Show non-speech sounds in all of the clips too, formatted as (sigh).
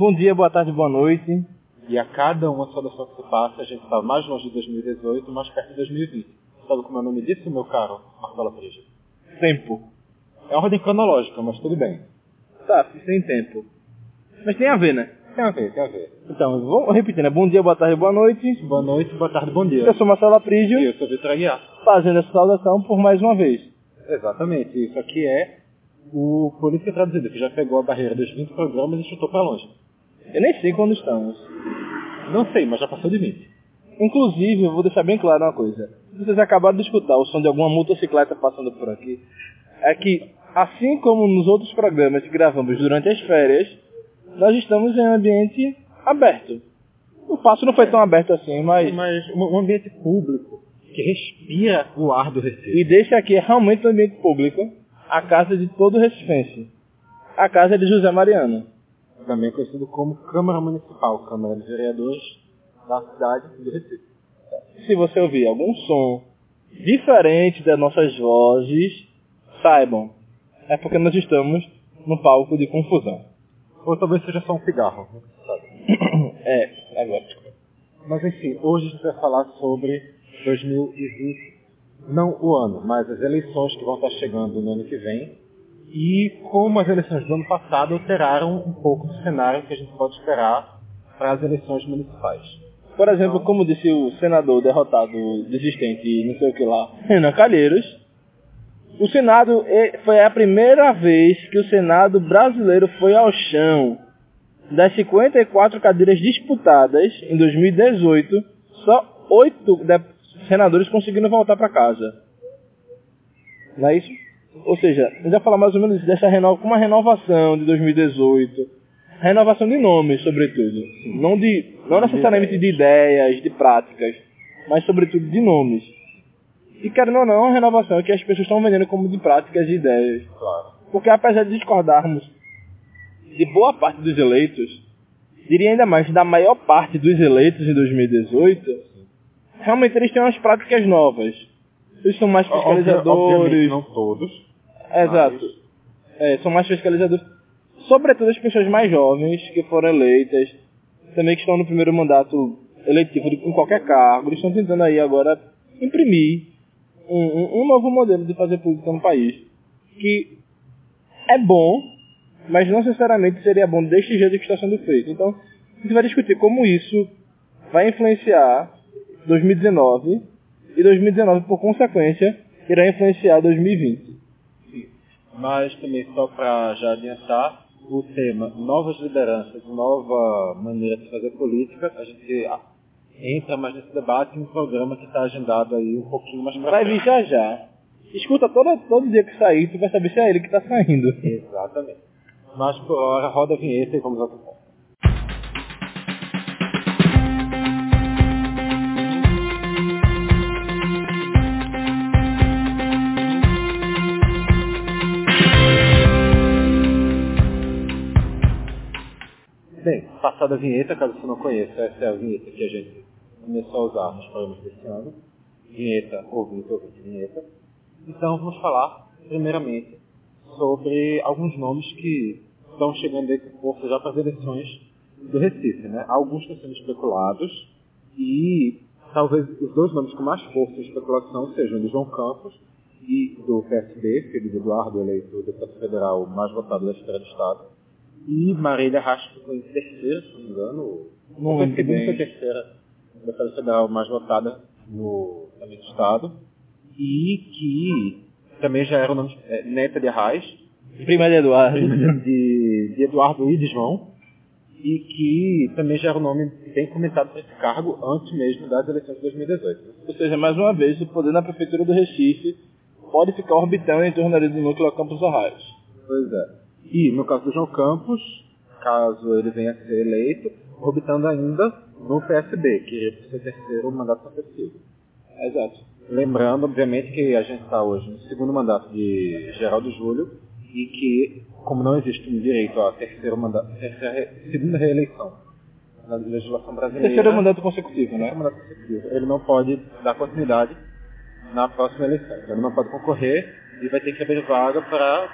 Bom dia, boa tarde, boa noite. E a cada uma saudação que se passa, a gente está mais longe de 2018, mais perto de 2020. Sabe como é o nome disso, meu caro Marcola Prígio? Tempo. É ordem cronológica, mas tudo bem. Tá, sem tempo. Mas tem a ver, né? Tem a ver, tem a ver. Então, vamos repetindo. né? Bom dia, boa tarde, boa noite. Boa noite, boa tarde, bom dia. Eu sou Marcelo Aprígio, E eu sou Vitor Aguiar. fazendo essa saudação por mais uma vez. Exatamente. Isso aqui é o Política Traduzida, que já pegou a barreira dos 20 programas e chutou para longe. Eu nem sei quando estamos. Não sei, mas já passou de 20. Inclusive, eu vou deixar bem claro uma coisa. Se vocês acabaram de escutar o som de alguma motocicleta passando por aqui, é que, assim como nos outros programas que gravamos durante as férias, nós estamos em um ambiente aberto. O passo não foi tão aberto assim, mas... Mas um ambiente público que respira o ar do Recife. E deixa aqui realmente um ambiente público, a casa de todo recifense. A casa de José Mariano. Também conhecido como Câmara Municipal, Câmara de Vereadores da cidade do Recife. Se você ouvir algum som diferente das nossas vozes, saibam, é porque nós estamos no palco de confusão. Ou talvez seja só um cigarro, se (coughs) sabe. É, agora. Mas enfim, hoje a gente vai falar sobre 2020, não o ano, mas as eleições que vão estar chegando no ano que vem e como as eleições do ano passado alteraram um pouco o cenário que a gente pode esperar para as eleições municipais. Por exemplo, como disse o senador derrotado, desistente não sei o que lá, Renan Calheiros, o Senado eh, foi a primeira vez que o Senado brasileiro foi ao chão. Das 54 cadeiras disputadas em 2018, só oito senadores conseguiram voltar para casa. Não é isso? Ou seja, a gente vai falar mais ou menos dessa renova, como uma renovação de 2018. Renovação de nomes, sobretudo. Não, de, não necessariamente de ideias, de práticas, mas sobretudo de nomes. E querendo ou não, é uma renovação que as pessoas estão vendendo como de práticas e ideias. Claro. Porque apesar de discordarmos de boa parte dos eleitos, diria ainda mais da maior parte dos eleitos em 2018, realmente eles têm umas práticas novas. Eles são mais fiscalizadores. não todos. Exato. É, são mais fiscalizadores. Sobretudo as pessoas mais jovens que foram eleitas, também que estão no primeiro mandato eletivo de- em qualquer cargo, eles estão tentando aí agora imprimir um, um- um novo modelo de fazer política no país. Que é bom, mas não necessariamente seria bom deste jeito que está sendo feito. Então, a gente vai discutir como isso vai influenciar 2019 e 2019, por consequência, irá influenciar 2020. Mas também só para já adiantar, o tema novas lideranças, nova maneira de fazer política, a gente entra mais nesse debate em um programa que está agendado aí um pouquinho mais para Vai vir já já. Escuta todo, todo dia que sair, tu vai saber se é ele que está saindo. Exatamente. Mas por hora, roda a vinheta e vamos ao que passada vinheta, caso você não conheça, essa é a vinheta que a gente começou a usar nos programas desse ano. Vinheta, ouvinte, ouvinte, vinheta. Então vamos falar, primeiramente, sobre alguns nomes que estão chegando aí com força já para as eleições do Recife. Né? Alguns estão sendo especulados e talvez os dois nomes com mais força em especulação sejam o de João Campos e do PSB, de Eduardo, eleito deputado federal mais votado da história do Estado, e Marília Rasco ficou em terceira, se não me engano, Não foi segunda ou terceira deputada federal mais votada no, também do Estado, e que também já era o nome é, neta de Arraes, Prima de Eduardo. de, de Eduardo e de João, e que também já era o nome bem comentado para esse cargo antes mesmo das eleições de 2018. Ou seja, mais uma vez, o poder na prefeitura do Recife pode ficar orbitando em torno do núcleo Campos Arraios. Pois é. E no caso do João Campos, caso ele venha a ser eleito, orbitando ainda no PSB, que para o terceiro mandato consecutivo. Exato. Lembrando, obviamente, que a gente está hoje no segundo mandato de Geraldo Júlio e que, como não existe um direito à terceiro mandato, terceira, segunda reeleição na legislação brasileira, Terceiro mandato consecutivo, né? mandato consecutivo, ele não pode dar continuidade na próxima eleição. Ele não pode concorrer e vai ter que abrir vaga para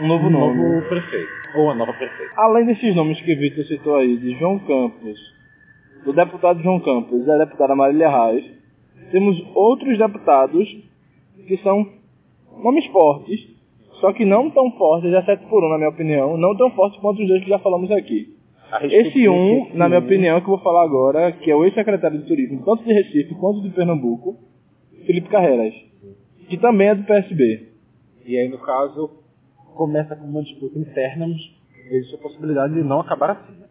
um novo um nome. novo prefeito. Ou a nova prefeita. Além desses nomes que Vitor citou aí, de João Campos, do deputado João Campos e da deputada Marília Reis, temos outros deputados que são nomes fortes, só que não tão fortes, exceto por um, na minha opinião, não tão fortes quanto os dois que já falamos aqui. Esse um, na minha opinião, que eu vou falar agora, que é o ex-secretário de turismo, tanto de Recife quanto de Pernambuco, Felipe Carreiras, que também é do PSB. E aí, no caso, começa com uma disputa interna, mas existe a possibilidade de não acabar assim. né?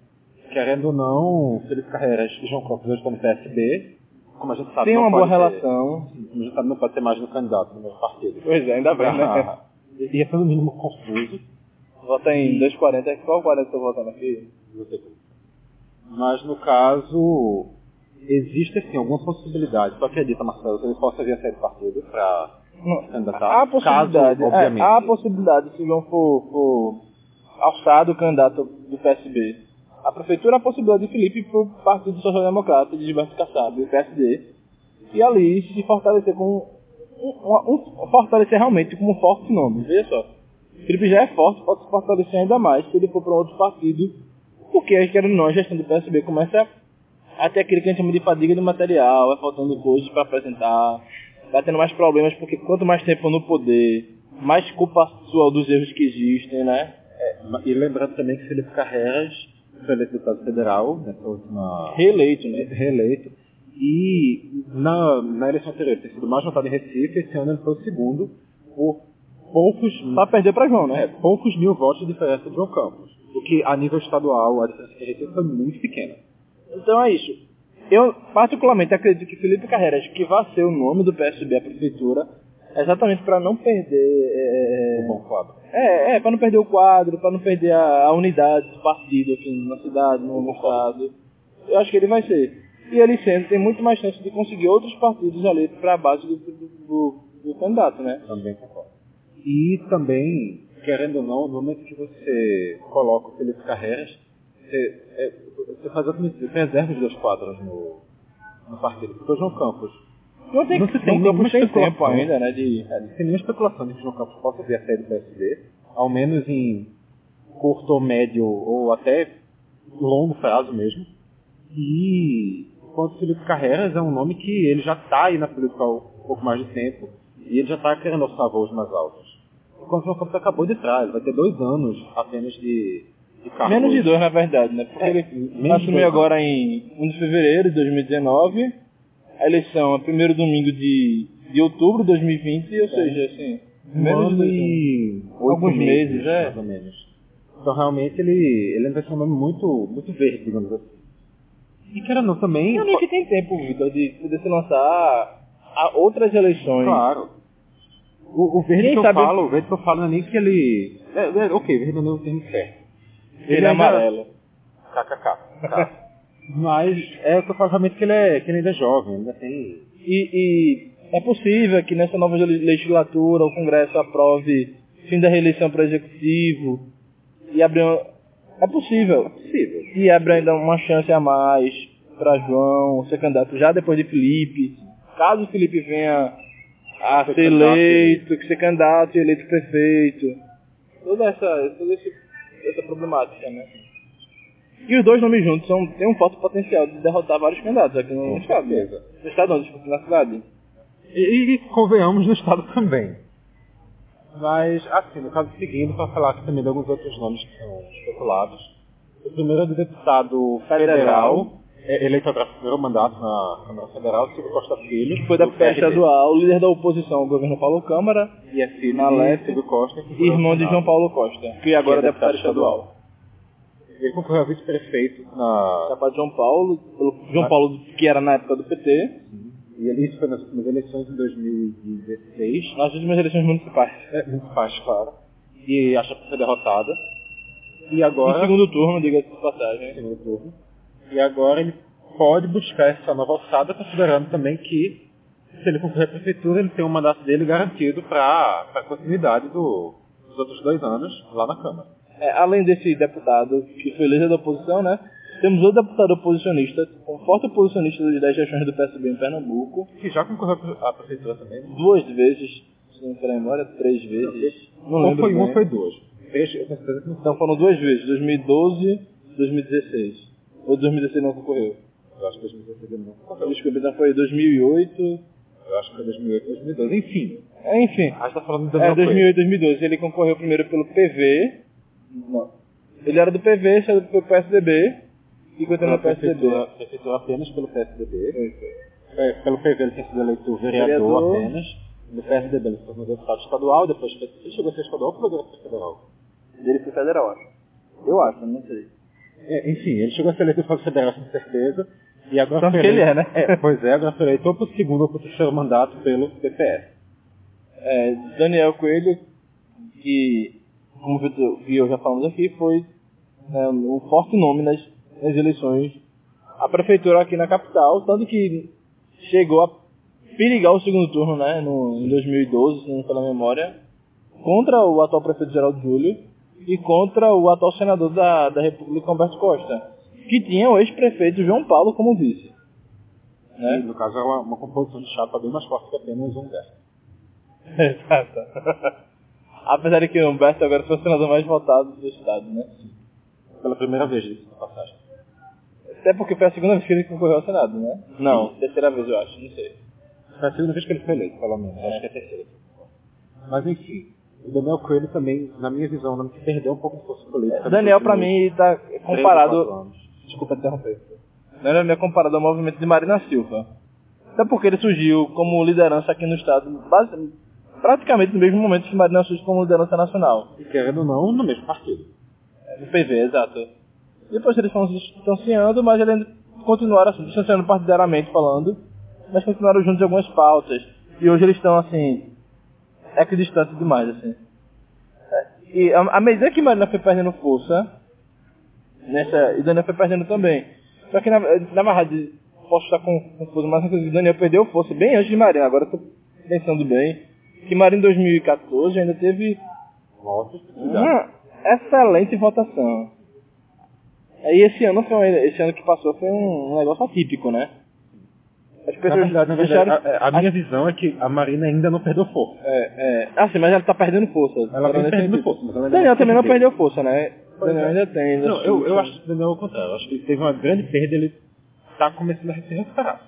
Querendo ou não, Felipe Carreiras e João Campos hoje estão no PSB. Como a gente sabe, Tem uma boa ter- relação. Como a gente sabe, não pode ter mais um candidato no mesmo partido. Pois é, ainda bem, né? Ah, Ia ser no mínimo confuso. Vota em 2,40. Qual 40 eu tô votando aqui? não sei como. Mas no caso, existe assim alguma possibilidade. Tu acredita, Marcelo, que ele possa vir a sair do partido para Candidatar? Há possibilidade, Caso, é, há possibilidade se João for, for alçado candidato do PSB. A prefeitura há a possibilidade de Felipe para o Partido Social Democrata de Gilberto Kassab, o PSD, e ali se fortalecer com um, um- fortalecer realmente com um forte nome. Veja só, Felipe já é forte, pode se fortalecer ainda mais se ele for para outro partido, porque querendo não, a gestão do PSB começa a ter aquilo que a gente chama de fadiga de material, vai faltando coisas para apresentar, vai tendo mais problemas, porque quanto mais tempo no poder, mais culpa sua dos erros que existem, né? É, e lembrando também que Felipe Carreiras foi eleito deputado federal nessa última Reeleito, né? reeleito. E na, na eleição anterior ter sido mais votado em Recife, esse ano ele foi o segundo por poucos, Pra perder pra João, é, né? poucos mil votos de diferença de João Campos. O que a nível estadual a diferença de Recife foi muito pequena. Então é isso. Eu particularmente acredito que Felipe Carreiras, que vai ser o nome do PSB à prefeitura, exatamente para não perder é, Um bom quadro. É, é, pra não perder o quadro, pra não perder a, a unidade do partido aqui na cidade, no, no estado. Eu acho que ele vai ser. E ele sendo, tem muito mais chance de conseguir outros partidos ali pra base do, do, do- do candidato, né? Também concordo. E também, querendo ou não, no momento que você coloca o Felipe Carreiras, você, é, você faz exatamente isso, você preserva os dois quadros no, no partido. Porque o João Campos Não tem, Não se tem Campos tem especulação. tempo ainda, né? De, É, não tem nenhuma especulação de que João Campos possa vir a sair do PSD, ao menos em curto ou médio, ou até longo prazo mesmo. E enquanto Felipe Carreiras é um nome que ele já está aí na política há um pouco mais de tempo, e ele já está querendo alçar voos mais altos. Enquanto João Campos acabou de trás, vai ter dois anos apenas de, de menos de dois, na verdade, né? Porque É, ele assumiu agora em 1 de fevereiro de 2019. A eleição é primeiro domingo de, de outubro de 2020, ou seja, assim, um menos de dois e Alguns meses, é. mais ou menos. Então realmente ele, ele vai ser um nome muito, muito verde, digamos assim. E ou não também. Eu nem que tem tempo, Vitor, de poder se lançar a outras eleições. Claro. O, o verde Quem que eu falo, o verde que eu falo não é nem que ele. É, é, ok, verde não é o termo certo. Ele é amarelo. KKK. Tá. (laughs) Mas é o que eu falo realmente que ele, é, que ele ainda é jovem, ainda tem. E, e é possível que nessa nova le- legislatura o Congresso aprove fim da reeleição para o Executivo e abrir uma... É possível. Possível. E abre ainda uma chance a mais para João ser candidato já depois de Felipe. Caso Felipe venha a Ser ser eleito, que ser candidato e eleito prefeito. Toda essa, toda esse, essa problemática, né? E os dois nomes juntos são, têm um forte potencial de derrotar vários candidatos aqui no Com estado. né? No estado não, desculpa, na cidade. E, e convenhamos no estado também. Mas, assim, no caso seguinte, para falar aqui também de alguns outros nomes que são especulados. O primeiro é do deputado federal, Federal. É, eleito para o primeiro mandato na Câmara Federal, Silvio Costa Filho. Foi da do estadual, líder da oposição ao governo Paulo Câmara, E é filho Na Leste, Silvio Costa. foi irmão de João. Paulo Costa, que agora Que é deputado estadual. Ele concorreu a vice-prefeito na... Capaz de João Paulo, pelo João Paulo que era na época do PT, E ele- isso foi nas últimas eleições de 2016. nas últimas eleições municipais. É, fácil, claro. E acha que foi derrotada. E No agora... segundo turno, diga-se de passagem. segundo turno. E agora ele pode buscar essa nova alçada, considerando também que se ele concorrer à prefeitura, ele tem o mandato dele garantido para a continuidade do- dos outros dois anos lá na Câmara. É, além desse deputado que foi líder da oposição, né? Temos outro deputado oposicionista, um forte oposicionista das 10 gestões do PSB em Pernambuco, Que já concorreu à prefeitura também. né? duas vezes, se não me memória, três vezes. Não lembro foi um bem. ou foi duas. três, eu tenho certeza que não Então foram duas vezes, 2012 e 2016. Ou 2016 não concorreu. Eu acho que 2016 ele não concorreu. Desculpa, então foi 2008. Eu acho que foi 2008, 2012. Enfim, É, enfim. a gente tá falando do É, Daniel Coelho. 2008, 2012. Ele concorreu primeiro pelo PV. Não. Ele era do PV, saiu do PSDB. E Pela no PSDB. prefeitura, prefeitura apenas pelo PSDB. Foi, foi. É, pelo PV ele tinha sido eleito vereador, Vereador. apenas. No PSDB ele se tornou deputado estadual, depois foi- ele chegou a ser estadual ou foi federal? Ele foi federal, acho. Eu acho, não sei. É, enfim, ele chegou a ser eleito para federal com certeza. E agora Tanto foi que ele eleito- é, né? É, pois é, agora foi eleito ou para o segundo ou para o terceiro mandato pelo PPS. É, Daniel Coelho, que, como o Vitor já falamos aqui, foi né, um forte nome nas, nas eleições à prefeitura aqui na capital, tanto que chegou a perigar o segundo turno né, no, em 2012, se não me falha a memória, contra o atual prefeito Geraldo Júlio e contra o atual senador da, da República, Humberto Costa, que tinha o ex-prefeito João Paulo como vice. E, Né? no caso, era uma, uma composição de chapa bem mais forte que apenas um Humberto. (laughs) Exato. Apesar de que o Humberto agora foi o senador mais votado do estado, né? Pela primeira vez, isso na passagem. Até porque foi a segunda vez que ele concorreu ao Senado, né? Não, terceira vez eu acho, não sei. Foi a segunda vez que ele foi eleito, pelo menos. Acho que é a terceira. Mas enfim, o Daniel Coelho também, na minha visão, não perdeu um pouco de força política. Daniel, nos pra últimos mim, tá quatro comparado... Desculpa interromper. Daniel é comparado ao movimento de Marina Silva. Até porque ele surgiu como liderança aqui no estado, praticamente no mesmo momento que Marina surge como liderança nacional. E querendo ou não, no mesmo partido. No PV, exato. Depois eles foram se distanciando, mas eles continuaram assim, distanciando partidariamente falando, mas continuaram juntos em algumas pautas. E hoje eles estão assim, equidistantes demais, assim. É, E à à medida que Marina foi perdendo força, nessa, e Daniel foi perdendo também. Só que na, na verdade, posso estar confuso, mas inclusive Daniel perdeu força bem antes de Marina, agora tô pensando bem. Que Marina em 2014 ainda teve Uma excelente votação. Aí esse ano foi esse ano que passou foi um negócio atípico, né? As Na pessoas verdade, na verdade a, a minha visão é que a Marina ainda não perdeu força. é, é, ah, sim, mas ela tá perdendo força. Ela vem Nesse perdendo força, mas ela Daniel também não perdeu. força, né? Pois Daniel é. ainda tem. ainda Não, eu, eu acho que o Daniel é o contrário. Eu acho que ele teve uma grande perda ele está começando a se recuperar.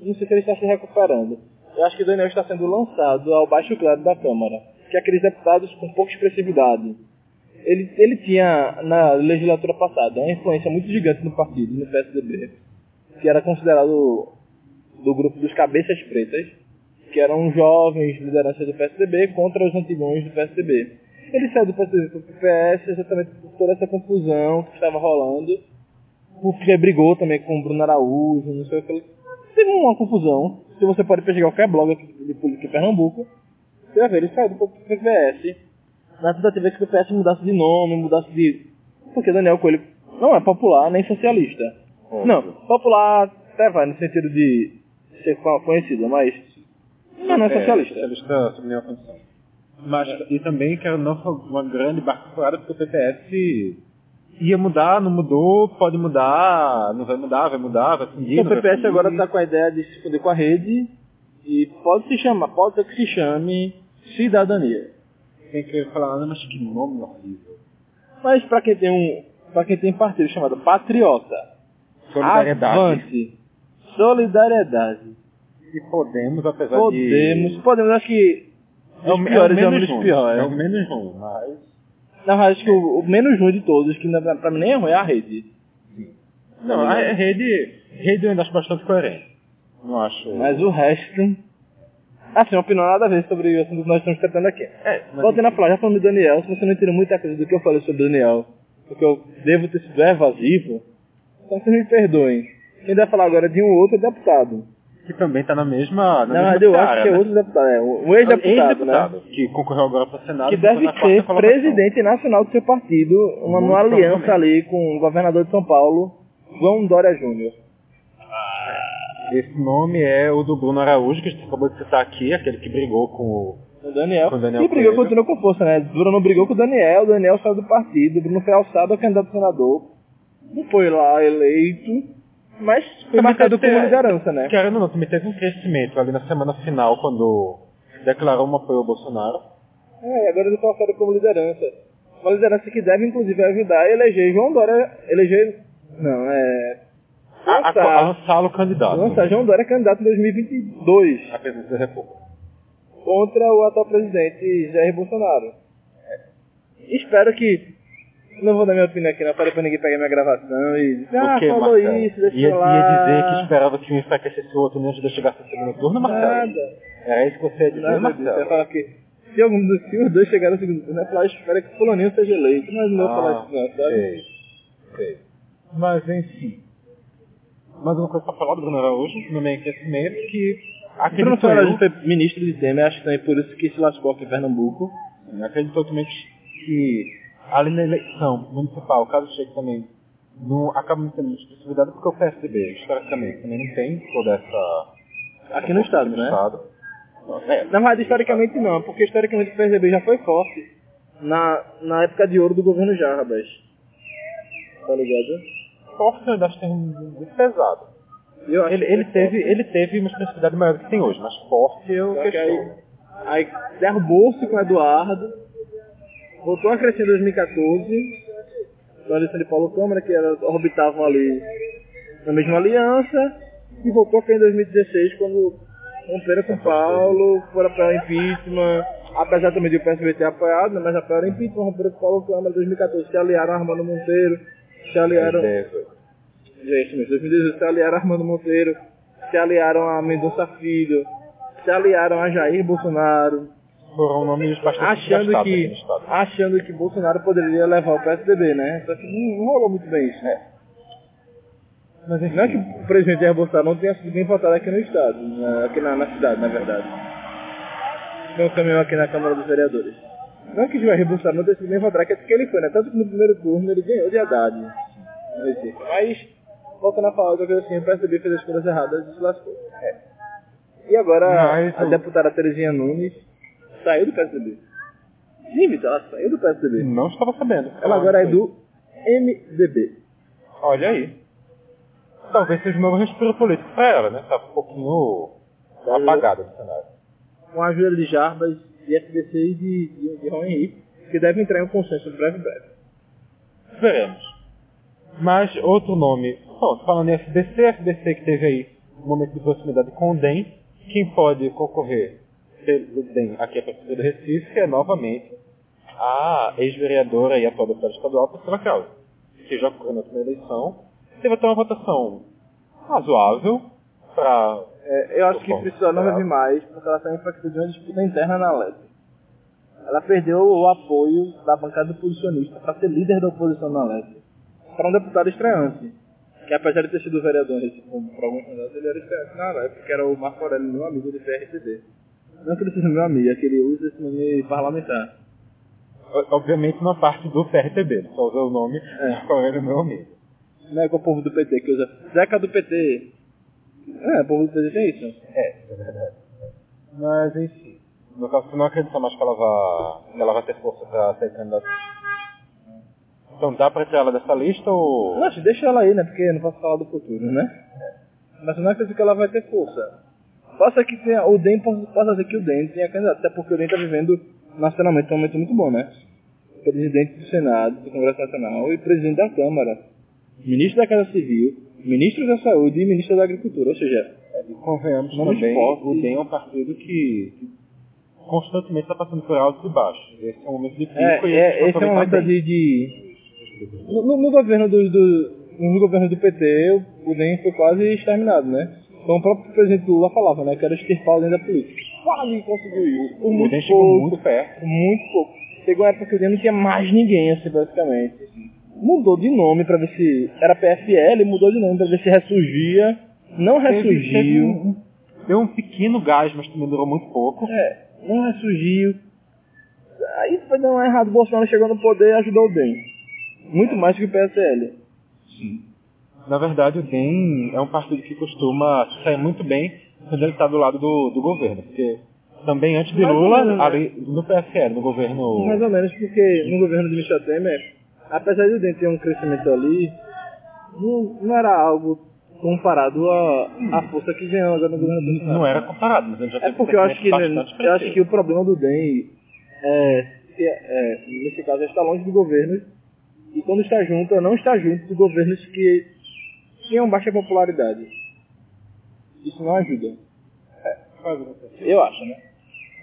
Não sei se ele está se recuperando. Eu acho que o Daniel está sendo lançado ao baixo claro da Câmara, que é aqueles deputados com pouca expressividade. Ele, ele tinha, na legislatura passada, uma influência muito gigante no partido, no PSDB, que era considerado do grupo dos cabeças pretas, que eram jovens lideranças do PSDB contra os antigões do PSDB. Ele saiu do PSDB para o PPS exatamente por toda essa confusão que estava rolando, porque brigou também com o Bruno Araújo, não sei o que. Teve uma confusão. Se você pode pegar qualquer blog aqui de política em Pernambuco, você vai ver, ele saiu do PPS. Na tentativa que o PPS mudasse de nome, mudasse de. Porque Daniel Coelho não é popular nem socialista. Óbvio. Não, popular até vai no sentido de ser co- conhecido, mas. Não, não é socialista. socialista sob nenhuma condição. Mas, e também que não foi uma grande barca furada porque o PPS ia mudar, não mudou, pode mudar, não vai mudar, vai mudar, vai fundir. o PPS fundir. agora está com a ideia de se fuder com a rede e pode se chamar, pode ser que se chame cidadania. Tem que falar, ah, mas que nome horrível. Mas para quem tem um, para quem tem partido chamado Patriota, Solidariedade. Avante, Solidariedade, E Podemos, apesar Podemos, de... Podemos acho que É o, dos é o piores é um menos ruim. piores. É o menos ruim, mas... Na verdade, acho que o, o menos ruim de todos, que na- pra mim nem é ruim, é a rede. Não, a rede, rede eu ainda acho bastante coerente. Não acho... Mas o resto. Assim, uma opinião nada a ver sobre o assunto que nós estamos tratando aqui. É, Voltando a falar, já falando de Daniel, se você não entendeu muita coisa do que eu falei sobre Daniel, porque eu devo ter sido evasivo, então vocês me perdoem. Quem vai falar agora de um outro deputado. que também está na mesma... Na, Na mesma eu seara, acho que é né? outro deputado, é um ex-deputado, né? Ex-deputado, que concorreu agora para o Senado. Que e deve ser presidente nacional do seu partido, uma, aliança ali com o governador de São Paulo, João Dória Júnior. Esse nome é o do Bruno Araújo, que a gente acabou de citar aqui, aquele que brigou com o... O Daniel. Com o Daniel e brigou, Coelho. continuou com força, né? Bruno brigou com o Daniel, o Daniel saiu do partido, o Bruno foi alçado ao candidato a senador. Não foi lá eleito, mas foi Também marcado como liderança, né? Ou não, também teve um crescimento ali na semana final, quando declarou um apoio ao Bolsonaro. É, agora ele alçado como liderança. Uma liderança que deve, inclusive, ajudar a eleger João Dória. Eleger. Não, é. A, a, lançar- a lançá-lo candidato. lançar João Dória candidato em 2022 A presidência da República. contra o atual presidente Jair Bolsonaro. Espero que. Não vou dar minha opinião aqui, não. Falei pra ninguém pegar minha gravação e dizer, ah, o que, falou Marcelo? isso, deixa ia, eu lá. ia dizer que esperava que um enfraquecesse o outro antes de eu chegar no segundo turno, Marcelo? Nada. Era isso que você ia dizer, Nada disso. Eu ia Marcelo? falar que se algum dos se os dois chegarem no segundo turno, eu ia falar, espera que fulaninho seja eleito. Mas não vou falar Ah, isso não, sabe? sei, sei. Mas, enfim. Mais uma coisa pra falar do Bruno Araújo, no meio aquecimento, que Bruno acreditou Fernandes eu, foi ministro de Temer, acho que também por isso que se lascou aqui em Pernambuco. acreditou também que, que ali na eleição municipal, caso chegue também, não acaba não tendo expressividade porque o PSDB, historicamente, também não tem toda essa... Aqui no estado, né? Estado. É, Na verdade, historicamente não, porque historicamente o PSDB já foi forte na, na época de ouro do governo Jarbas. Tá ligado? forte eu acho que tem muito pesado. Eu Ele, ele, foi teve, ele teve uma expressividade maior do que tem hoje, mas forte eu questiono. aí, aí derrubou-se com o Eduardo, voltou a crescer em 2014, com a eleição de Paulo Câmara, que elas orbitavam ali na mesma aliança, e voltou a cair em 2016, quando romperam com Paulo, foram para impeachment, apesar também de o PSB ter apoiado, né, mas apoiaram impeachment, romperam com Paulo Câmara em 2014, se aliaram a Armando Monteiro, se aliaram... Gente, mas 2018 se aliaram a Armando Monteiro, se aliaram a Mendonça Filho, se aliaram a Jair Bolsonaro, Foram nomes bastante achando que, achando que Bolsonaro poderia levar o PSDB, né? Só que não, não rolou muito bem isso. Mas enfim, Não é que o presidente Jair Bolsonaro não tenha sido bem votado aqui no estado, na- aqui na, na cidade, na verdade. Tem um caminhão aqui na Câmara dos Vereadores. Não é que Jair Bolsonaro não tenha sido bem votado, é que ele foi, né? Tanto que no primeiro turno ele ganhou de Haddad. Mas, voltando a falar coisa assim, o PSDB fez as coisas erradas e se lascou. É. E agora Mas a o- deputada Terezinha Nunes saiu do PSDB. Sim, Vitor, ela saiu do PSDB. não estava sabendo. Ela agora é do MDB. Olha aí. Talvez seja um novo respiro político para ela, né? Tá um pouquinho apagada do cenário. com a ajuda de Jarbas, de FBC e de, de, de Ron Henrique, que deve entrar em um consenso breve breve. Veremos. Mas outro nome, bom, falando em FBC, FBC que teve aí um momento de proximidade com o DEM, quem pode concorrer pelo DEM aqui a Prefeitura do Recife é novamente a ex-vereadora e atual deputada estadual, Priscila Krause, que já ocorreu na última eleição, teve até uma votação razoável para É, eu acho que precisa não vai vir mais, porque ela está enfraquecida de uma disputa interna na LEP. Ela perdeu o apoio da bancada oposicionista para ser líder da oposição na LEP. Para um deputado estreante. Que apesar de ter sido vereador em Recife por alguns mandatos, ele era estreante na LEP, que era o Marco Aurélio, meu amigo do PRTB. Não que ele seja meu amigo, é que ele usa esse nome parlamentar. obviamente uma parte do PRTB, só usou o nome É. qual era o meu amigo. Não é com o povo do PT que usa. Zeca do PT. É, o povo do PT tem isso. É, é verdade. Mas enfim, no caso você não acredita mais que ela vai, que ela vai ter força para ser candidata. Então dá pra tirar ela dessa lista ou. Não, deixa ela aí, né? Porque eu não posso falar do futuro, né? Mas eu não acredito que ela vai ter força. Possa que tenha, o DEM possa, ser que o DEM tenha candidato, até porque o DEM está vivendo nacionalmente um momento muito bom, né? Presidente do Senado, do Congresso Nacional e presidente da Câmara, ministro da Casa Civil, ministro da Saúde e ministro da Agricultura, ou seja, E convenhamos também, o DEM é um partido que constantemente está passando por altos e baixos. Esse é um momento de pico é, e é, esse é um momento de, de no, no- no governo do, do no governo do PT, o o DEM foi quase exterminado, né? Como o próprio presidente Lula falava, né? Que era extirpar DEM da política. Quase conseguiu isso. Por O muito DEM chegou pouco, muito perto. muito pouco. Chegou uma época que não tinha mais ninguém, assim, basicamente. Mudou de nome pra ver se... Era PFL, mudou de nome pra ver se ressurgia. Não ressurgiu. teve um- deu um pequeno gás, mas também durou muito pouco. É, não ressurgiu. Aí foi dando errado, o Bolsonaro chegou no poder e ajudou o DEM. Muito mais que o PSL. Na verdade, o DEM é um partido que costuma sair muito bem quando ele está do lado do, do governo. Porque também antes de Mais Lula, menos, né? ali, no PSL, no governo. Mais ou menos porque no governo de Michel Temer, apesar de o DEM ter um crescimento ali, não, não era algo comparado à, à força que ganhou agora no governo Bolsonaro. Não era comparado, mas ele já É teve porque eu acho que, né, eu acho que o problema do DEM é que, é, nesse caso, está longe do governo, e quando está junto, não está junto de governos que tinham baixa popularidade. Isso não ajuda. É, Eu acho, né?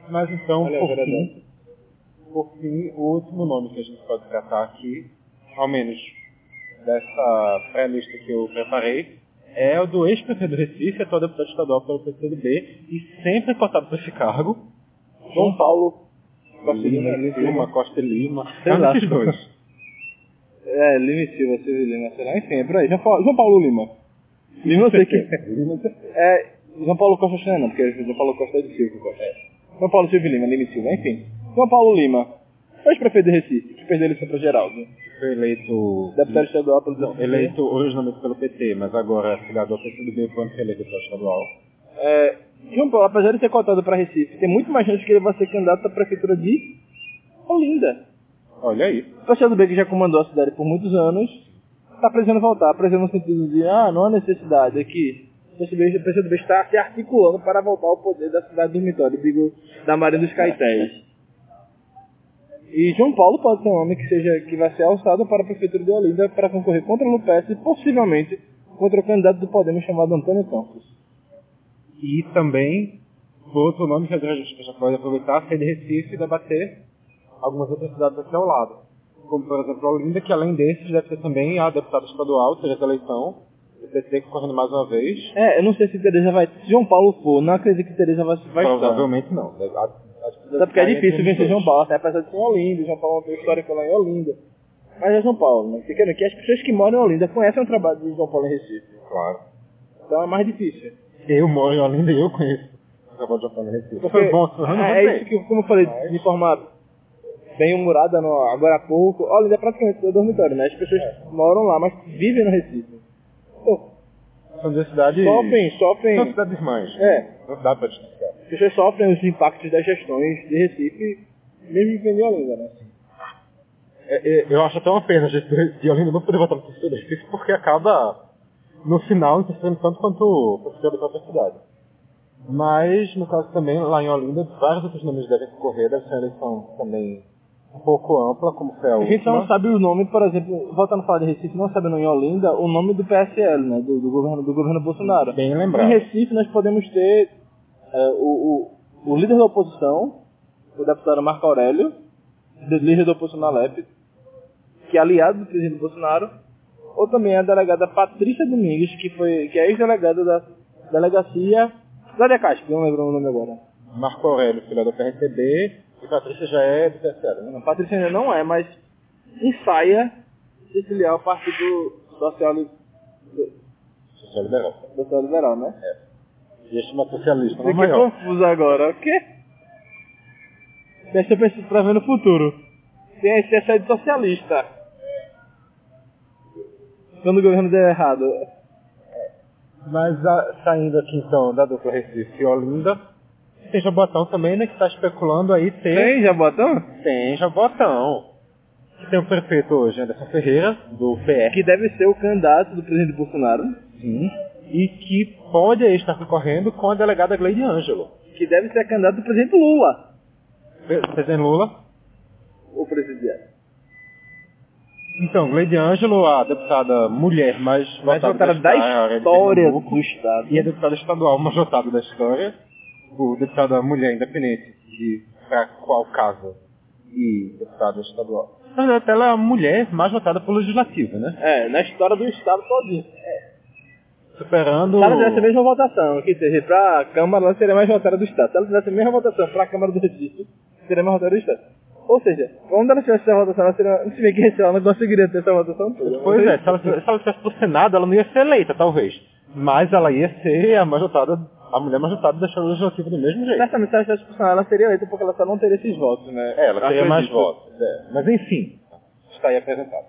Mas então, Olha, por é fim, por fim, o último nome que a gente pode tratar aqui, ao menos dessa pré-lista que eu preparei, é o do ex-prefeito do Recife, atual deputado estadual pelo PCdoB, e sempre cotado para esse cargo, João Paulo Costa Lima, Lima, Costa Lima, Sei lá. dois. É, Lima Silva, e Lima, será? Enfim, é por aí. João Paulo, João Paulo Lima. Lima eu sei que (laughs) é. João Paulo Costa Chana, não, porque João Paulo Costa é de Silva Costa. É. João Paulo Silva e Lima, Lima Silva, enfim. João Paulo Lima, ex-prefeito de Recife, que perdeu a eleição para Geraldo. Foi eleito, Deputado estadual pelo não, eleito originalmente pelo PT, mas agora filiado ao PCdoB quando foi eleito deputado estadual. É, João Paulo, apesar de ser cotado para Recife, tem muito mais chance que ele vai ser candidato à prefeitura de Olinda. Olha aí. O PCdoB que já comandou a cidade por muitos anos, está precisando voltar, precisando no sentido de, ah, não há necessidade aqui. O PCdoB, o PCdoB está se articulando para voltar ao poder da cidade dormitório, digo, da Marinha dos Caetés. E João Paulo pode ser um homem que, seja, que vai ser alçado para a prefeitura de Olinda para concorrer contra o Lupes e possivelmente contra o candidato do Podemos chamado Antônio Campos. E também, outro nome que a gente já pode aproveitar, ser de Recife e debater algumas outras cidades aqui ao lado. Como, por exemplo, a Olinda, que além desses deve ter também a deputada estadual, seja da eleição, o PT correndo mais uma vez. É, eu não sei se Tereza vai. Se João Paulo for, não acredito que Tereza vai, vai estar. Provavelmente não. Deve- a- que Até porque é difícil vencer João. Paulo, até apesar de ser em Olinda, João Paulo tem histórico lá em Olinda. Mas é João Paulo, né? Fica que as pessoas que moram em Olinda conhecem o trabalho de João Paulo em Recife. Claro. Então é mais difícil. Eu moro em Olinda e eu conheço o trabalho de João Paulo Recife. Porque Foi bom, é, é isso que, como eu falei, de forma bem humorada no, agora há pouco, Olinda é praticamente o dormitório, né? As pessoas moram lá, mas vivem no Recife. São duas cidades... sofrem, São sofrem. cidades irmãs. É, Não dá pra destacar. as pessoas sofrem os impactos das gestões de Recife, mesmo vivendo em Olinda, né? É, é, eu acho até uma pena a gente (laughs) de Olinda não poder votar no professor do Recife, porque acaba, no final, interferindo tanto quanto o professor da própria cidade. Mas, no caso também, lá em Olinda, vários outros nomes devem concorrer, deve ser uma eleição também um pouco ampla, como foi a A gente não última. sabe o nome, por exemplo, voltando a falar de Recife, não sabendo em Olinda o nome do PSL, né? Do, do governo, do governo Bolsonaro. Bem Em lembrado. Recife nós podemos ter é, o, o, o líder da oposição, o deputado Marco Aurélio, líder da oposição na LEP, que é aliado do presidente Bolsonaro, ou também a delegada Patrícia Domingues, que foi que é ex-delegada da delegacia da Decasp, não lembro o nome agora. Marco Aurélio, filho do PRTB, e Patrícia já é do PSL, né? Não, Patrícia ainda não é, mas ensaia se filiar ao Partido Social, Social Liberal. Social Liberal, né? E este é uma socialista, não Fiquei maior. confuso agora. O quê? Deixa eu pensar pra ver no futuro. Tem a essência de socialista. Quando o governo der errado. Mas a- saindo aqui então da dupla Recife e Olinda, tem Jabotão também, né, que está especulando aí ter... Tem, já botou? Tem Jabotão. Que tem o prefeito hoje, Anderson Ferreira, do PR. Que deve ser o candidato do presidente Bolsonaro. Sim. E que pode aí estar concorrendo com a delegada Gleide Ângelo. Que deve ser candidato do presidente Lula. Presidente Lula. O presidiário. Então, Gleide Ângelo, a deputada mulher mais Mais votada votada da história de história Pernambuco, do Estado. E a deputada estadual mais votada da história. O deputada mulher independente de pra qual casa e deputada estadual. Na verdade, ela é a mulher mais votada pelo legislativo, né? É, na história do Estado todinho. Superando... Se ela tivesse a mesma votação, que seja pra Câmara, ela seria mais votada do Estado. Se ela tivesse a mesma votação pra Câmara do Recife, seria mais votada do Estado. Ou seja, quando ela tivesse essa votação, ela seria. Se bem que ela não conseguiria ter essa votação toda. Pois é, se ela, se ela tivesse pro Senado, ela não ia ser eleita, talvez. Mas ela ia ser a mais votada, a mulher mais votada da história legislativa do mesmo jeito. Se ela tivesse funcionado, ela seria eleita porque ela só não teria esses votos, né? É, ela teria mais votos. é. Mas enfim, está aí apresentado.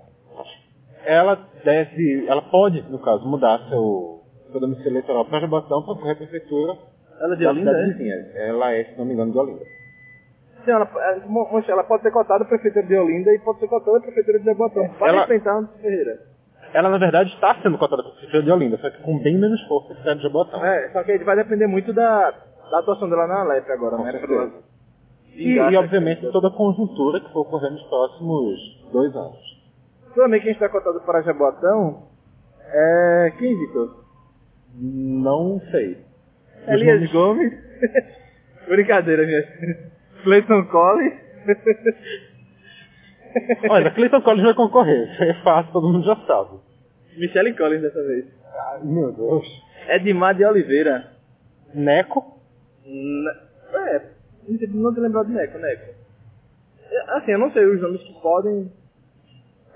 Ela deve, ela pode, no caso, mudar seu, seu domicílio eleitoral para Jabotão para correr à prefeitura Ela é de da Olinda, é? Ela é, se não me engano, de Olinda. Sim, ela, ela, mo- ela pode ser cotada a prefeitura de Olinda e pode ser cotada a prefeitura de Jabotão. Para Ela- enfrentar Ferreira. Ela, na verdade, está sendo cotada para a prefeitura de Olinda, só que com bem menos força que a de Jabotão. É, só que vai depender muito da, da atuação dela na Alep agora, Com né? certeza. E, e, obviamente, toda a conjuntura que for ocorrer nos próximos dois anos. Também quem está cotado para Jabotão é quem, Vitor? Não sei. Elias Gomes. (laughs) Brincadeira, minha. Clayton Collins. Olha, Clayton Collins vai concorrer. Isso é fácil, todo mundo já sabe. Michelle Collins dessa vez. Ai, meu Deus. Edmar de Oliveira. Neco? Ne- É, não te lembrado de Neco, Neco. É, Assim, eu não sei os nomes que podem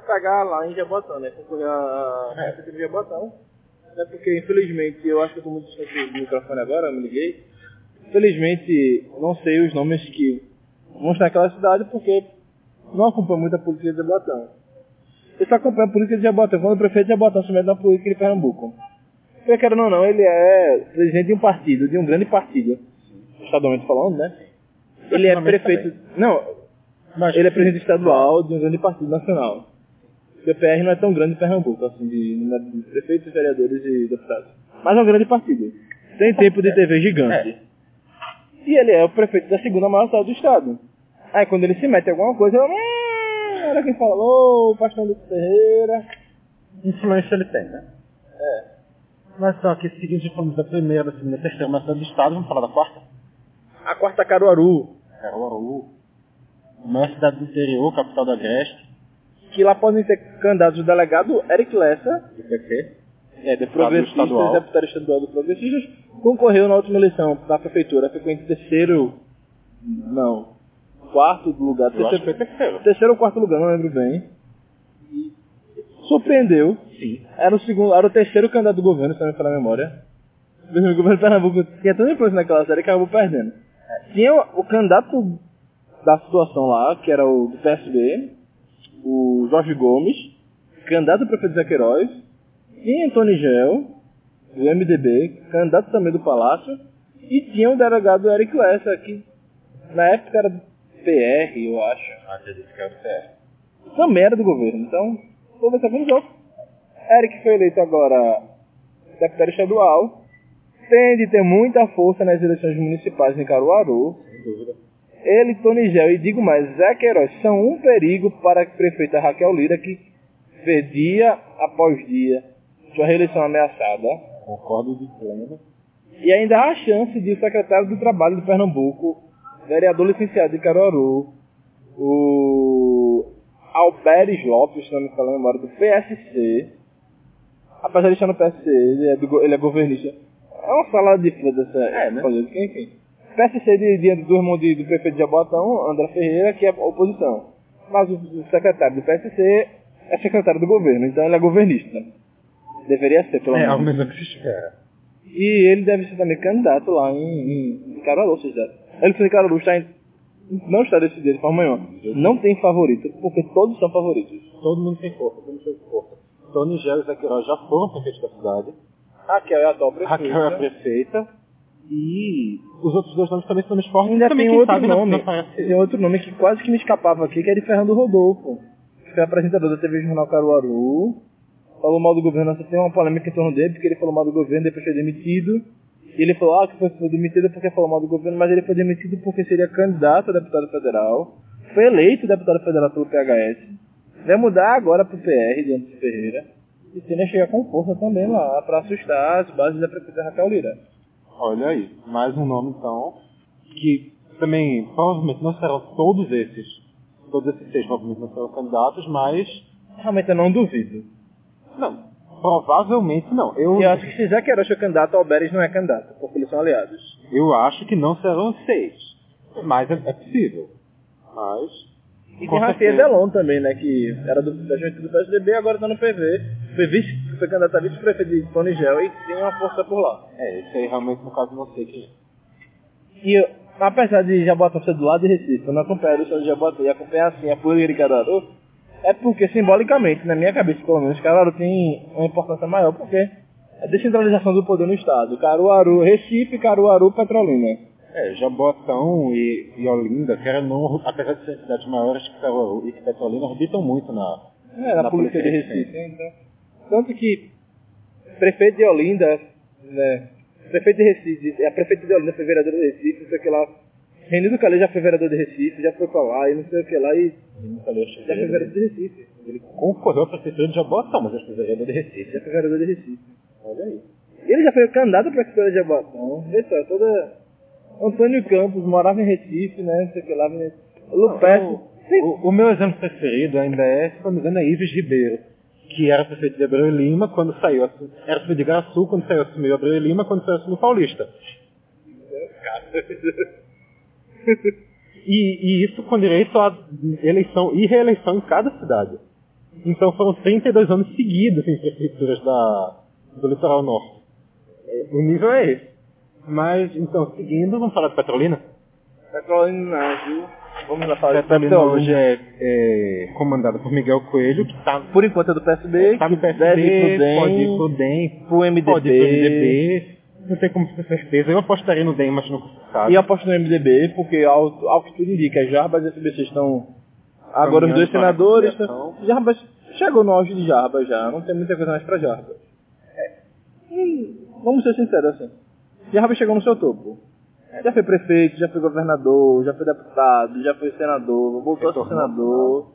pegar lá em Jabotão, né? Concorrer a É. a de Jabotão. É porque, infelizmente, eu acho que eu tô muito distante do microfone agora, eu me liguei. Infelizmente, não sei os nomes que vão estar naquela cidade porque não acompanho muito a política de Jabotão. Eu só acompanho a política de Jabotão quando o prefeito de Jabotão se mete na política de Pernambuco. Porque, querendo ou não, ele é presidente de um partido, de um grande partido. Estadualmente falando, né? Ele é prefeito... Não, Mas ele é presidente estadual de um grande partido nacional. O PPR não é tão grande em Pernambuco, assim, de, número de prefeitos, vereadores e deputados. Mas é um grande partido. Tem tempo de TV gigante. E ele é o prefeito da segunda maior cidade do estado. Aí quando ele se mete em alguma coisa, eu, "Hum, olha quem falou, o pastor Luiz Ferreira. influência ele tem, né? É. Mas então, aqui seguinte, já falamos da primeira, da segunda, da terceira maior cidade do estado, vamos falar da quarta? A quarta Caruaru, Caruaru. A maior cidade do interior, capital da Agreste, que lá podem ser candidatos o delegado Eric Lessa, do é, de Deputado Progressistas, estadual. deputado estadual do Progressistas, concorreu na última eleição da prefeitura, ficou em terceiro, não, quarto lugar, Eu terceiro, terceiro. terceiro ou quarto lugar, não lembro bem. E surpreendeu, Sim. era o segundo, era o terceiro candidato do governo, se não me falar a memória. O governo de Pernambuco tinha tanta influência naquela série que acabou perdendo. Tinha o, o candidato da situação lá, que era o do PSB, o Jorge Gomes, candidato a prefeito de Zé Queiroz, tinha Antônio Gel, do MDB, candidato também do Palácio, e tinha o delegado Eric Lessa, que na época era do PR, eu acho. Acredito que era do PR. Também era do governo, então, vou ver se organizou. Eric foi eleito agora deputado estadual, tem de ter muita força nas eleições municipais em Caruaru, Sem dúvida. ele, Tony Gel e digo mais, Zé Queiroz são um perigo para a prefeita Raquel Lira, que vê dia após dia sua reeleição ameaçada. Concordo de pleno. E ainda há a chance de o secretário do Trabalho de Pernambuco, vereador licenciado de Caruaru, o Alberes Lopes, não me falando a memória, do PSC, apesar de estar no PSC, ele é, do ele é governista. É uma salada de frutas essa É, né? política, enfim. PSC de, de, do irmão de, do prefeito de Jabotão, André Ferreira, que é oposição. Mas o, o secretário do PSC é secretário do governo, então ele é governista. Deveria ser, pelo É, menos. ao menos é o que se espera. E ele deve ser também candidato lá em, em, em Caruaru, ou seja, ele está em, não está decidido de forma nenhuma. Não tem favorito, porque todos são favoritos. Todo mundo tem força, todo mundo tem força. Tony Gel e Zé Queiroz já foram prefeitos da cidade. Raquel é a atual prefeita. Raquel é a prefeita. E os outros dois nomes também são nomes fortes. Ainda também, tem outro sabe, nome, não aparece. tem outro nome que quase que me escapava aqui, que é de Fernando Rodolfo. Que foi apresentador da TV Jornal Caruaru. Falou mal do governo, tem uma polêmica em torno dele, porque ele falou mal do governo, depois foi demitido. E ele falou, ah, que foi, foi demitido porque falou mal do governo, mas ele foi demitido porque seria candidato a deputado federal. Foi eleito deputado federal pelo PHS. Vai mudar agora pro PR de Anderson Ferreira. E tende a chegar com força também lá, pra assustar as bases da prefeita Raquel Lira. Olha aí, mais um nome então, que também provavelmente não serão todos esses, todos esses seis provavelmente não serão candidatos, mas Realmente eu não duvido. não, provavelmente não. Eu, E eu acho que se Zé Queiroz for candidato, Alberes não é candidato, porque eles são aliados. eu acho que não serão seis, mas é, é possível. Mas E tem certeza. Delon também, né, que era do, da juventude do PSDB agora tá no PV. Foi, vice, foi candidato a vice-prefeito de Tony Gel e tem uma força por lá. é, isso aí realmente no caso não sei quem é. E eu, apesar de Jabotão ser do lado de Recife, eu não acompanho a eleição de Jabotão e acompanhar assim a política Caruaru, é porque simbolicamente, na minha cabeça pelo menos, Caruaru tem uma importância maior, porque é a descentralização do poder no estado. Caruaru, Recife, Caruaru, Petrolina. É, Jabotão e, e Olinda, que eram não, apesar de serem cidades maiores que Caruaru e que Petrolina, orbitam muito na, É, na, Na polícia de polícia de Recife. Então, tanto que prefeito de Olinda, né, prefeito de Recife, a prefeita de Olinda foi vereadora de Recife, sei que lá, Renildo Calê já foi vereador de Recife, já foi pra lá e não sei o que lá e Renildo já foi vereador de Recife. Ele concorreu à prefeitura de Jaboatão, mas já foi vereador de Recife. Já foi vereador de Recife. Olha aí. Ele já foi candidato para a prefeitura de Jaboatão. Vê só, toda... Antônio Campos morava em Recife, né, não sei o que lá. O, o, meu exemplo preferido ainda é, se não me engano, é Ives Ribeiro, que era prefeito de Abreu e Lima quando saiu, era prefeito de Garaçu quando saiu assumiu Abreu e Lima quando saiu assumiu Paulista. (laughs) E, e, isso com direito a eleição e reeleição em cada cidade. Então foram 32 anos seguidos em prefeituras da, do litoral norte. O nível é esse. Mas, então, seguindo, vamos falar de Petrolina? Petrolina, viu? Vamos lá falar Petrolina de hoje é, é comandada por Miguel Coelho, que está... Por enquanto é do PSB. Está no PSB, pode ir pro DEM, pro MDB. Pode ir pro MDB. Não tem como ter certeza. Eu apostaria no DEM, mas não sabe. E aposto no MDB, porque ao, ao que tudo indica, Jarbas e FBC estão... Agora os dois senadores... Jarbas chegou no auge de Jarbas já, não tem muita coisa mais pra Jarbas. É. Hum, vamos ser sinceros assim. Jarbas chegou no seu topo. Já foi prefeito, já foi governador, já foi deputado, já foi senador, voltou a ser senador.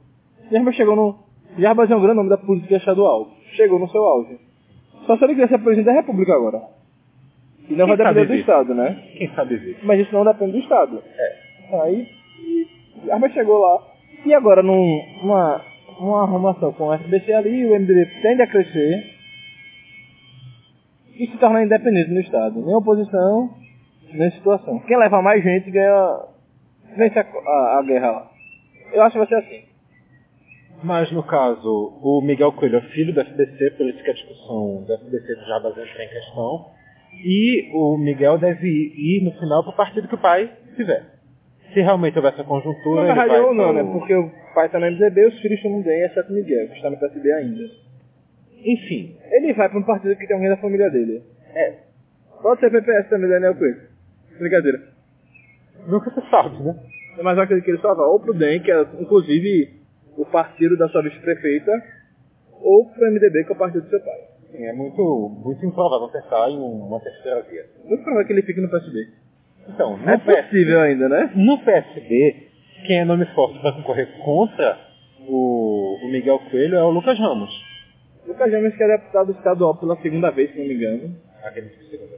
Jarbas chegou no... Jarbas é um grande nome da política estadual. Chegou no seu auge. Só se ele quiser ser presidente da república agora. E não Quem vai depender do ver? Estado, né? Quem sabe ver. Mas isso não depende do Estado. É. Aí, Jarbas chegou lá. E agora, num, numa, uma arrumação com o FBC ali, o MDB tende a crescer e se tornar independente no Estado. Nem oposição, nem situação. Quem leva mais gente ganha, vence a, a, a guerra lá. Eu acho que vai ser assim. Mas, no caso, o Miguel Coelho é filho do FBC, por isso que a discussão do FBC Jarbas entra em questão. E o Miguel deve ir, no final, para o partido que o pai tiver. Se realmente houver essa conjuntura, Na verdade, ou não, pro- né? Porque o pai está no MDB, os filhos estão no DEM, exceto Miguel, que está no PSB ainda. Enfim, Ele vai para um partido que tem alguém da família dele. É. Pode ser PPS também, Daniel Coelho. Brincadeira. nunca se sabe, né? Mas eu acredito que ele só vai ou pro DEM, que é inclusive o partido da sua vice-prefeita, ou pro MDB, que é o partido do seu pai. É muito, muito improvável pensar em uma terceira via. Muito provável que ele fique no PSB. Então, no, É PS possível ainda, né? no PSB, quem é nome forte para concorrer contra o, o Miguel Coelho é o Lucas Ramos. Lucas James, que é deputado estadual pela segunda vez, se não me engano. Que segunda.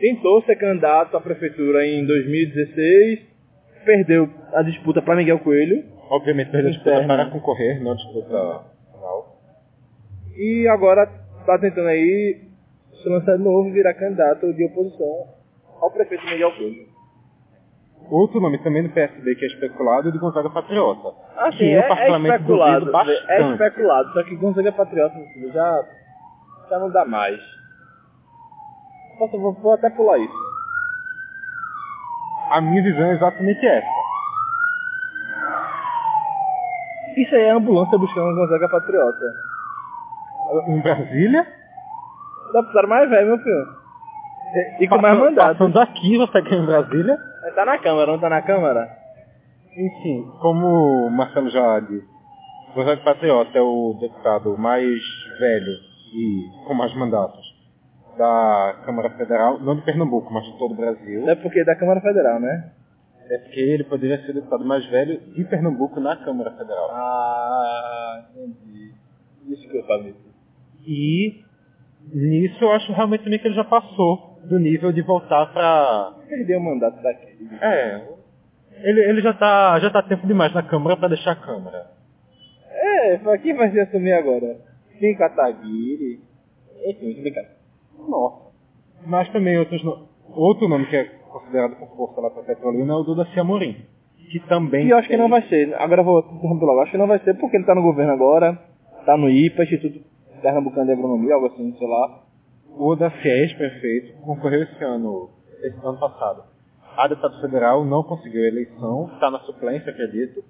Tentou ser candidato à prefeitura em 2016, perdeu a disputa para Miguel Coelho, Obviamente perdeu a disputa para concorrer, não a disputa final. e agora está tentando aí se lançar de novo e virar candidato de oposição ao prefeito Miguel Coelho. Outro nome também do PSB que é especulado é de Gonzaga Patriota. Assim, que é, é especulado, é especulado, só que Gonzaga Patriota já, já não dá mais. Posso, vou, vou até pular isso. A minha visão é exatamente essa. Isso aí é a ambulância buscando Gonzaga Patriota. Em Brasília, Deputado mais velho, meu filho. E com mais mandato. Passando aqui, você aqui em Brasília. Mas Tá na Câmara, não tá na Câmara? Enfim, como o Marcelo já disse, Gonzaga Patriota é o deputado mais velho e com mais mandatos da Câmara Federal, não de Pernambuco, mas de todo o Brasil. É porque é da Câmara Federal, né? É porque ele poderia ser o deputado mais velho de Pernambuco na Câmara Federal. Ah, entendi. Desculpa, amigo. E nisso eu acho realmente também que ele já passou do nível de voltar pra. Perdeu o mandato daquele. É. Ele, ele já tá. já tá tempo demais na Câmara pra deixar a Câmara. É, quem vai se assumir agora? Kim Kataguiri. Enfim, brincadeira. Nossa. Mas também outros no... outro nome que é considerado com força lá pra Petrolina é o do Daci Amorim. Que também. E eu acho que tem- não vai ser. Agora eu vou interromper logo. Acho que não vai ser porque ele tá no governo agora. Tá no IPA, Instituto Pernambucano de Agronomia, algo assim, sei lá. O Daci é ex-prefeito, concorreu esse ano, esse ano passado. A deputado federal não conseguiu a eleição, está na suplência, acredito.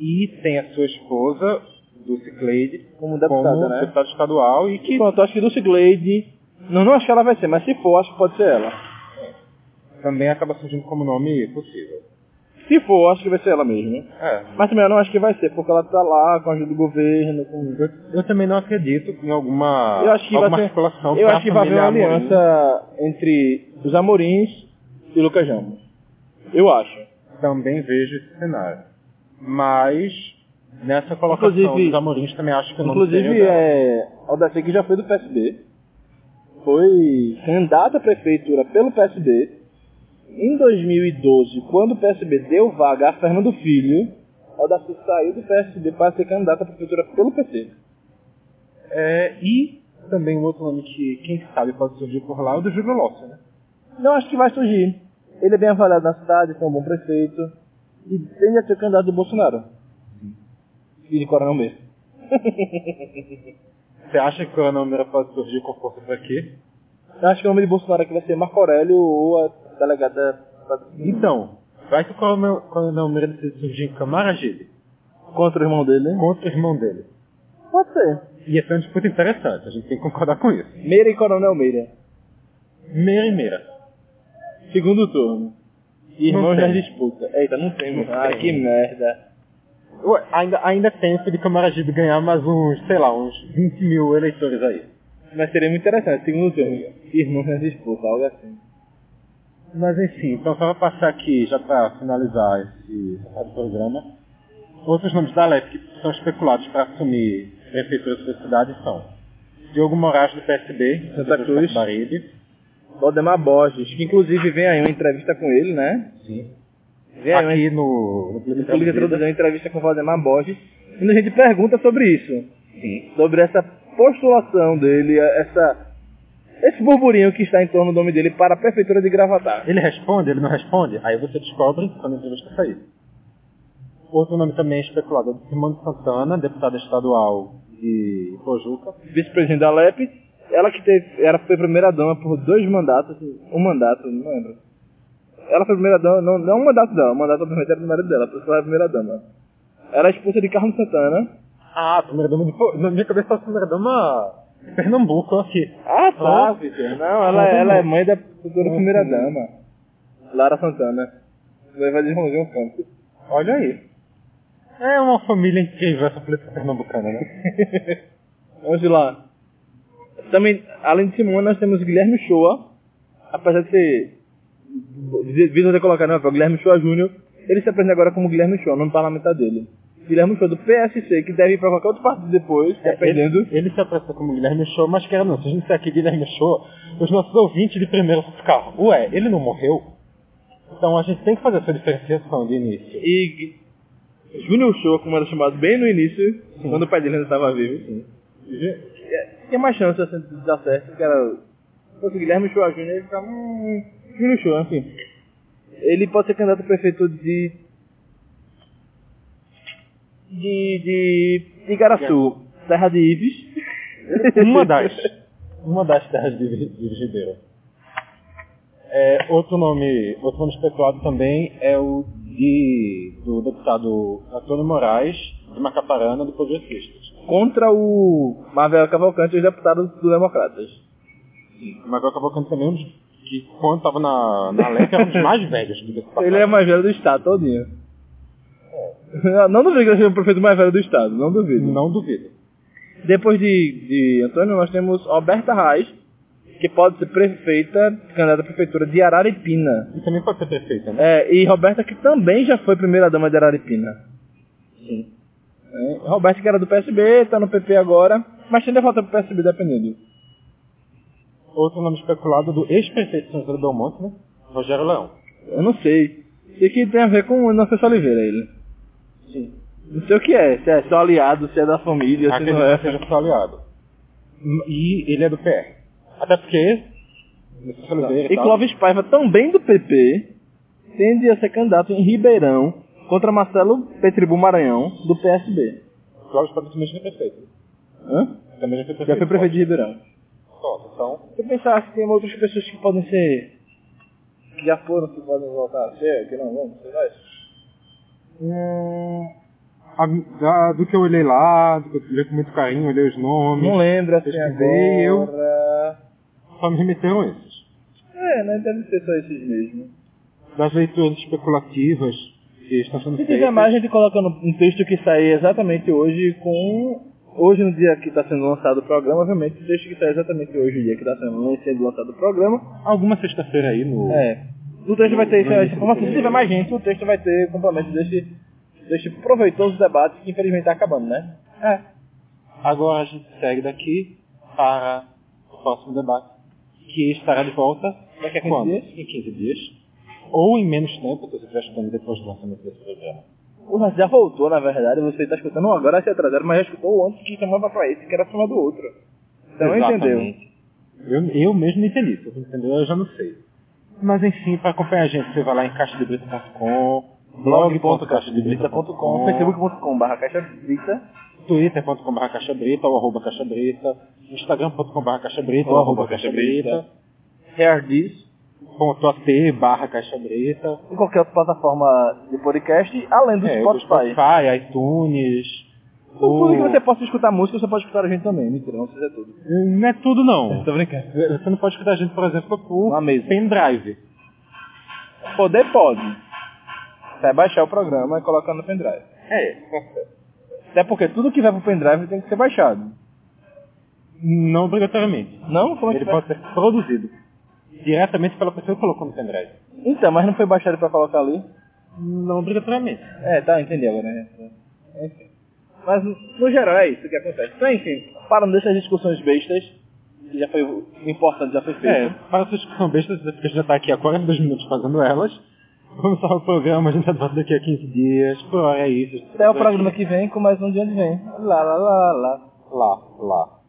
E tem a sua esposa, Dulce Cleide, Como deputada, como né? deputada estadual e que Pronto, acho que Dulce Glade. Não, não acho que ela vai ser, mas se for, acho que pode ser ela. também acaba surgindo como nome possível. Se for, acho que vai ser ela mesmo. É, Mas também eu não acho que vai ser, porque ela tá lá com a ajuda do governo, com eu, eu também não acredito em alguma, Eu acho que alguma vai ter, articulação eu acho que vai haver uma Amorim. aliança entre os Amorins e Lucas Ramos. Eu acho. também vejo esse cenário. Mas nessa colocação Inclusive- dos Amorins também acho que o nome Inclusive, é, Aldacir que já foi do PSB, foi candidato à prefeitura pelo PSB. Em 2012, quando o PSB deu vaga a Fernando Filho, Aldacir saiu do PSB para ser candidato à prefeitura pelo PT. É, e também um outro nome que, quem sabe, pode surgir por lá é o do Júlio Lócio, né? Não acho que vai surgir. Ele é bem avaliado na cidade, tem um bom prefeito. E tende a ser candidato do Bolsonaro. E de Coronel mesmo. (laughs) Você acha que o Coronel Meira pode surgir com força por aqui? Eu acho que o nome de Bolsonaro aqui vai ser Marco Aurélio ou a delegada. Então, vai que o Coronel, Coronel Meira decide surgir em Camaragibe Contra o irmão dele. contra o irmão dele. Pode ser. Ia ser uma disputa interessante, a gente tem que concordar com isso. Meira e Coronel Meira. Meira e Meira. Segundo turno. Irmãos tem. disputa. Eita, não tem, mano. Ah, tem. que merda. Ué, ainda, ainda tem se de Camaragibe ganhar mais uns, sei lá, uns 20 mil eleitores aí. Mas seria muito interessante, segundo turno. Irmãos na disputa, algo assim. Mas enfim, então só para passar aqui, já para finalizar esse, programa, outros nomes da LEP que são especulados para assumir prefeituras da cidade são Diogo Moraes do PSB, Santa Cruz. Baribe. Valdemar Borges, que inclusive vem aí uma entrevista com ele, né? Sim. Vem aí uma Aqui no, no No Política Traduzida. Uma entrevista com o Valdemar Borges, e a gente pergunta sobre isso. Sim. Sobre essa postulação dele, essa, esse burburinho que está em torno do nome dele para a Prefeitura de Gravatar. Ele responde, ele não responde? Aí você descobre quando a entrevista sair. Outro nome também especulado é do Simone Santana, deputada estadual de Pojuca. Vice-presidente da LEP, ela que teve, ela foi primeira-dama por dois mandatos, um mandato, não lembro. Ela foi primeira-dama, não, não um mandato dela, o mandato obviamente era do marido dela, por isso ela é a primeira-dama. Ela é esposa de Carlos Santana. Ah, primeira dama de Na minha cabeça, a primeira dama de Pernambuco aqui. Ah, tá. Vitor. Não, ela, ela é mãe da futura primeira-dama. Lara Santana. Vai de Joãozinho Campos. Olha aí. É uma família incrível essa política pernambucana, né? (laughs) Vamos lá. Também, além de Simone, nós temos Guilherme Shoa. Apesar de ser. Vitor ter colocado no papel Guilherme Shoa Júnior, ele se apresenta agora como Guilherme Shoa, nome parlamentar dele. Guilherme Shoa do PSC, que deve ir para qualquer outro partido depois, dependendo. Ele, ele se apresenta como Guilherme Show, mas quer não, se a gente disser aqui Guilherme Show, os nossos ouvintes de primeiro vão ficar, ué, ele não morreu? Então a gente tem que fazer essa diferenciação de início. E Júnior Shoa, como era chamado bem no início, quando o pai dele ainda estava vivo. Tinha mais chance assim, de dar certo, que era. Se fosse Guilherme Shoa Júnior, ele ficava. Hum, Júnior Shoa, enfim. Ele pode ser candidato a prefeito de. De. de. Igaraçu, terra de Ives. Uma das, (laughs) uma das terras de, de Virgideira. É, outro nome, outro nome especulado também é o de, do deputado Antônio Moraes, de Macaparana, do Progressistas. Contra o Marvel Cavalcante, os deputados do Democratas. O Magal Cavalcante também, é um dos que quando estava na, na LEP, era um dos mais velhos. diga-se (laughs) de Ele é mais velho do estado, todinho. Não duvido que ele seja o prefeito mais velho do estado, não duvido. Não duvido. Depois de, de Antônio, nós temos Roberta Reis, que pode ser prefeita, candidata à prefeitura de Araripina. E também pode ser prefeita, né? É, e Roberta, que também já foi primeira-dama de Araripina. Sim. É, Roberta, que era do PSB, está no PP agora, mas ainda falta pro PSB, dependendo. Outro nome especulado do ex-prefeito de São José do Belmonte, né? Rogério Leão. Eu não sei. Sei que tem a ver com o Inocêncio Oliveira, ele. Sim. Não sei o que é, se é só aliado, se é da família, se Acredito não é. que seja seu aliado. E ele é do PR. Até porque... Oliveira E tal. Clóvis Paiva, também do PP, tende a ser candidato em Ribeirão contra Marcelo Petribu Maranhão, do PSB. Clóvis Paiva também já foi prefeito. Hã? Também já foi prefeito. Já foi prefeito de Ribeirão. Pronto, então... Se eu pensar que tem outras pessoas que podem ser. que já foram, que podem voltar a ser, que não vão, você vai. Hum, a- da- do que eu olhei lá, do que eu olhei com muito carinho, olhei os nomes, Não lembro assim Pesquisei, eu- agora. só me remeteram esses. É, né? Deve ser só esses mesmo. Das leituras especulativas que estão sendo Se feitas. tiver mais, a gente coloca no, um texto que sair exatamente hoje com. Hoje, no dia que está sendo lançado o programa, obviamente, o texto que sai exatamente hoje, no dia que está sendo, sendo lançado o programa. Alguma sexta-feira aí no... É. No texto vai ter isso, essa informação. Se tiver mais gente, o texto vai ter complemento desse, desse proveitoso debate que infelizmente está acabando, né? É. Agora a gente segue daqui para o próximo debate, que estará de volta Daqui a 15 quando? dias? Em 15 dias. Ou em menos tempo, se você estiver escutando depois do lançamento desse programa. O Rato já voltou, na verdade. Você está escutando agora se atrasado, mas já escutou o antes que chamava pra esse, que era acima do outro. Você não entendeu. Exatamente. Eu, eu mesmo não entendi. Se você entendeu, eu já não sei. Mas enfim, para acompanhar a gente, você vai lá em caixadebrita.com, blog.caixadebrita.com, facebook.com.br caixabrita, twitter.com.br caixabrita ou arroba caixabrita, instagram.com.br caixabrita ou arroba caixabrita, Herdis, ponto .at barra caixabrita, em qualquer outra plataforma de podcast, além do é, do Spotify. Spotify, iTunes, O- que você possa escutar música, você pode escutar a gente também. Mentira, não precisa tudo. Não é tudo não. (laughs) Tô brincando. Você não pode escutar a gente, por exemplo, por Uma mesa. pendrive. Poder pode. Você vai baixar o programa e colocar no pendrive. É, Até porque tudo que vai pro pendrive tem que ser baixado. não obrigatoriamente. Não? Como é que Ele vai? pode ser produzido diretamente pela pessoa que colocou no pendrive. Então, mas não foi baixado pra colocar ali? Não obrigatoriamente. É, tá, entendi agora, né? Enfim. Mas, no geral, é isso que acontece. Então, enfim, parando dessas discussões bestas, que já foi o importante, já foi feito. É, para essa discussão besta, porque a gente já está aqui há 42 minutos fazendo elas. Vamos encerrar o programa, a gente vai volta daqui a 15 dias. Por hora é isso. Até o programa que vem com mais um dia de vem. Lá, lá, lá, lá. Lá, lá.